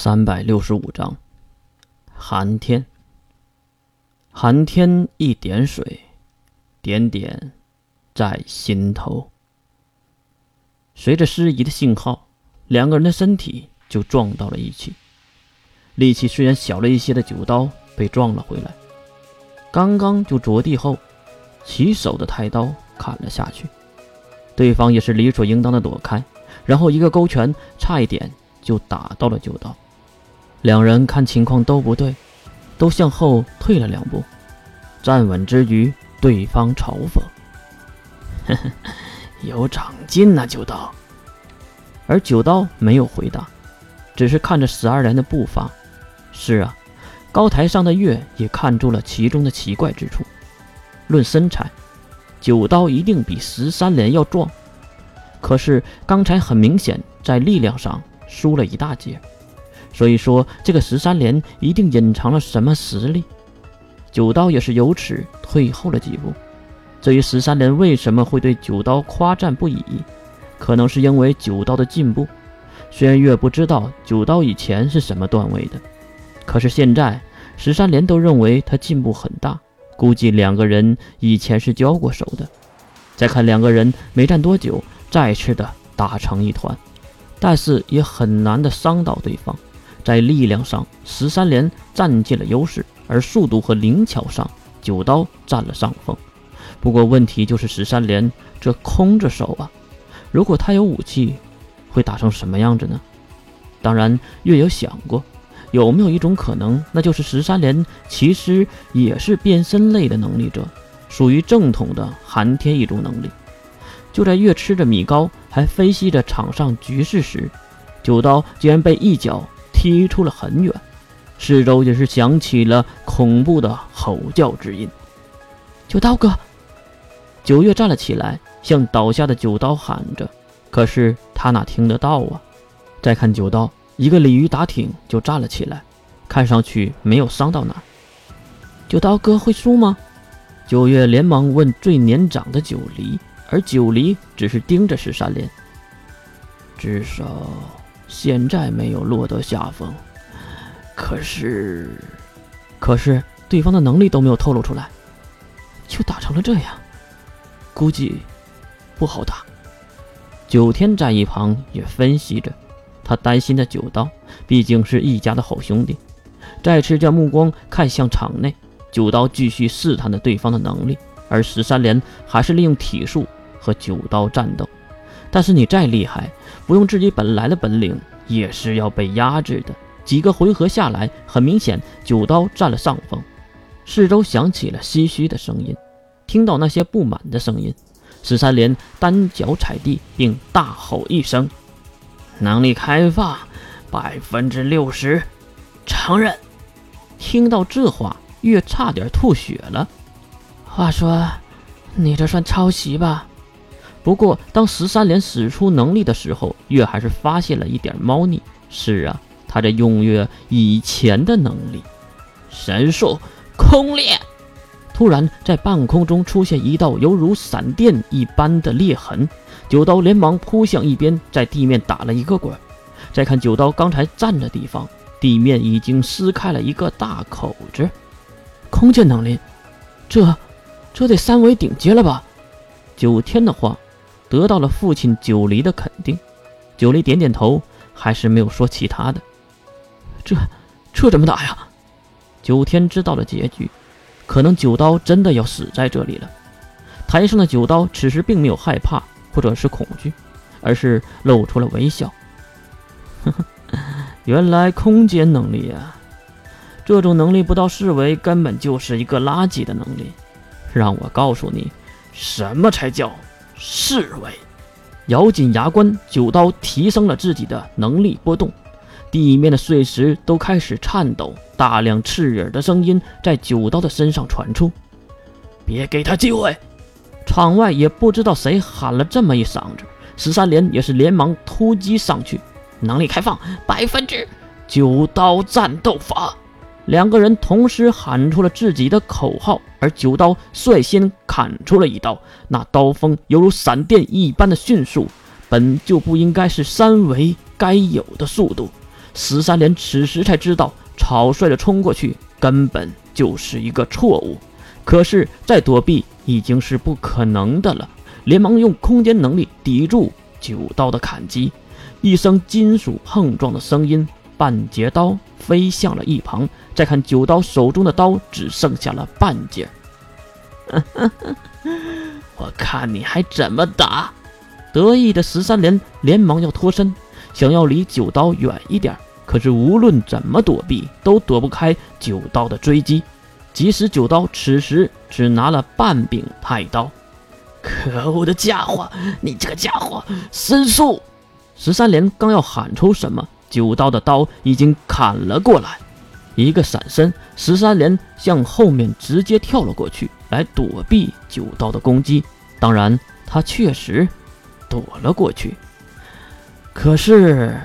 三百六十五章，寒天。寒天一点水，点点在心头。随着师姨的信号，两个人的身体就撞到了一起。力气虽然小了一些的九刀被撞了回来，刚刚就着地后，起手的太刀砍了下去，对方也是理所应当的躲开，然后一个勾拳，差一点就打到了九刀。两人看情况都不对，都向后退了两步，站稳之余，对方嘲讽：“呵呵，有长进呐，九刀。”而九刀没有回答，只是看着十二连的步伐。是啊，高台上的月也看出了其中的奇怪之处。论身材，九刀一定比十三连要壮，可是刚才很明显在力量上输了一大截。所以说，这个十三连一定隐藏了什么实力。九刀也是由此退后了几步。至于十三连为什么会对九刀夸赞不已，可能是因为九刀的进步。虽然月不知道九刀以前是什么段位的，可是现在十三连都认为他进步很大，估计两个人以前是交过手的。再看两个人没战多久，再次的打成一团，但是也很难的伤到对方。在力量上，十三连占尽了优势，而速度和灵巧上，九刀占了上风。不过问题就是十三连这空着手啊，如果他有武器，会打成什么样子呢？当然，月有想过，有没有一种可能，那就是十三连其实也是变身类的能力者，属于正统的寒天一族能力。就在月吃着米糕，还分析着场上局势时，九刀竟然被一脚。踢出了很远，四周也是响起了恐怖的吼叫之音。九刀哥，九月站了起来，向倒下的九刀喊着。可是他哪听得到啊？再看九刀，一个鲤鱼打挺就站了起来，看上去没有伤到哪儿。九刀哥会输吗？九月连忙问最年长的九黎，而九黎只是盯着十三连，至少。现在没有落得下风，可是，可是对方的能力都没有透露出来，就打成了这样，估计不好打。九天在一旁也分析着，他担心的九刀毕竟是一家的好兄弟。再次将目光看向场内，九刀继续试探着对方的能力，而十三连还是利用体术和九刀战斗。但是你再厉害，不用自己本来的本领，也是要被压制的。几个回合下来，很明显九刀占了上风。四周响起了唏嘘的声音，听到那些不满的声音，十三连单脚踩地，并大吼一声：“能力开放百分之六十，承认！”听到这话，月差点吐血了。话说，你这算抄袭吧？不过，当十三连使出能力的时候，月还是发现了一点猫腻。是啊，他在用月以前的能力，神术空裂。突然，在半空中出现一道犹如闪电一般的裂痕，九刀连忙扑向一边，在地面打了一个滚。再看九刀刚才站的地方，地面已经撕开了一个大口子。空间能力，这，这得三维顶阶了吧？九天的话。得到了父亲九黎的肯定，九黎点点头，还是没有说其他的。这这怎么打呀？九天知道了结局，可能九刀真的要死在这里了。台上的九刀此时并没有害怕或者是恐惧，而是露出了微笑。原来空间能力啊，这种能力不到四维根本就是一个垃圾的能力。让我告诉你，什么才叫？侍卫，咬紧牙关，九刀提升了自己的能力波动，地面的碎石都开始颤抖，大量刺耳的声音在九刀的身上传出。别给他机会！场外也不知道谁喊了这么一嗓子，十三连也是连忙突击上去，能力开放百分之九刀战斗法。两个人同时喊出了自己的口号，而九刀率先砍出了一刀，那刀锋犹如闪电一般的迅速，本就不应该是三维该有的速度。十三连此时才知道，草率的冲过去根本就是一个错误。可是再躲避已经是不可能的了，连忙用空间能力抵住九刀的砍击。一声金属碰撞的声音，半截刀飞向了一旁。再看九刀手中的刀只剩下了半截。我看你还怎么打！得意的十三连连忙要脱身，想要离九刀远一点，可是无论怎么躲避，都躲不开九刀的追击。即使九刀此时只拿了半柄太刀，可恶的家伙！你这个家伙，申诉！十三连刚要喊出什么，九刀的刀已经砍了过来。一个闪身，十三连向后面直接跳了过去，来躲避九刀的攻击。当然，他确实躲了过去。可是